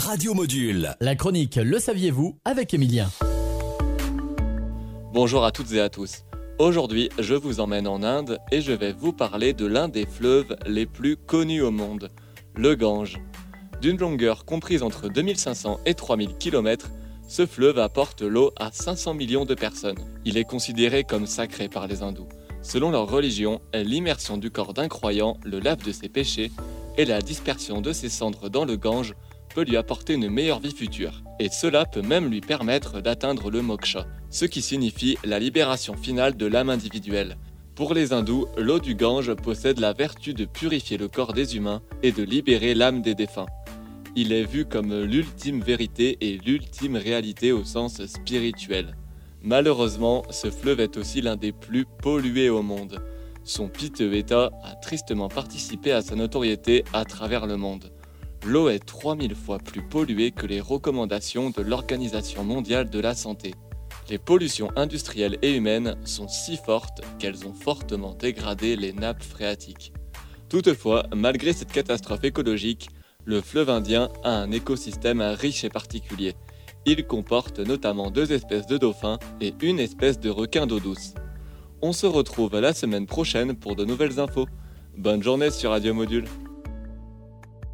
Radio Module. La chronique Le saviez-vous avec Emilien. Bonjour à toutes et à tous. Aujourd'hui, je vous emmène en Inde et je vais vous parler de l'un des fleuves les plus connus au monde, le Gange. D'une longueur comprise entre 2500 et 3000 km, ce fleuve apporte l'eau à 500 millions de personnes. Il est considéré comme sacré par les hindous. Selon leur religion, l'immersion du corps d'un croyant le lave de ses péchés et la dispersion de ses cendres dans le Gange peut lui apporter une meilleure vie future. Et cela peut même lui permettre d'atteindre le moksha, ce qui signifie la libération finale de l'âme individuelle. Pour les hindous, l'eau du Gange possède la vertu de purifier le corps des humains et de libérer l'âme des défunts il est vu comme l'ultime vérité et l'ultime réalité au sens spirituel. Malheureusement, ce fleuve est aussi l'un des plus pollués au monde. Son piteux état a tristement participé à sa notoriété à travers le monde. L'eau est 3000 fois plus polluée que les recommandations de l'Organisation mondiale de la santé. Les pollutions industrielles et humaines sont si fortes qu'elles ont fortement dégradé les nappes phréatiques. Toutefois, malgré cette catastrophe écologique, le fleuve Indien a un écosystème riche et particulier. Il comporte notamment deux espèces de dauphins et une espèce de requin d'eau douce. On se retrouve la semaine prochaine pour de nouvelles infos. Bonne journée sur Radio Module.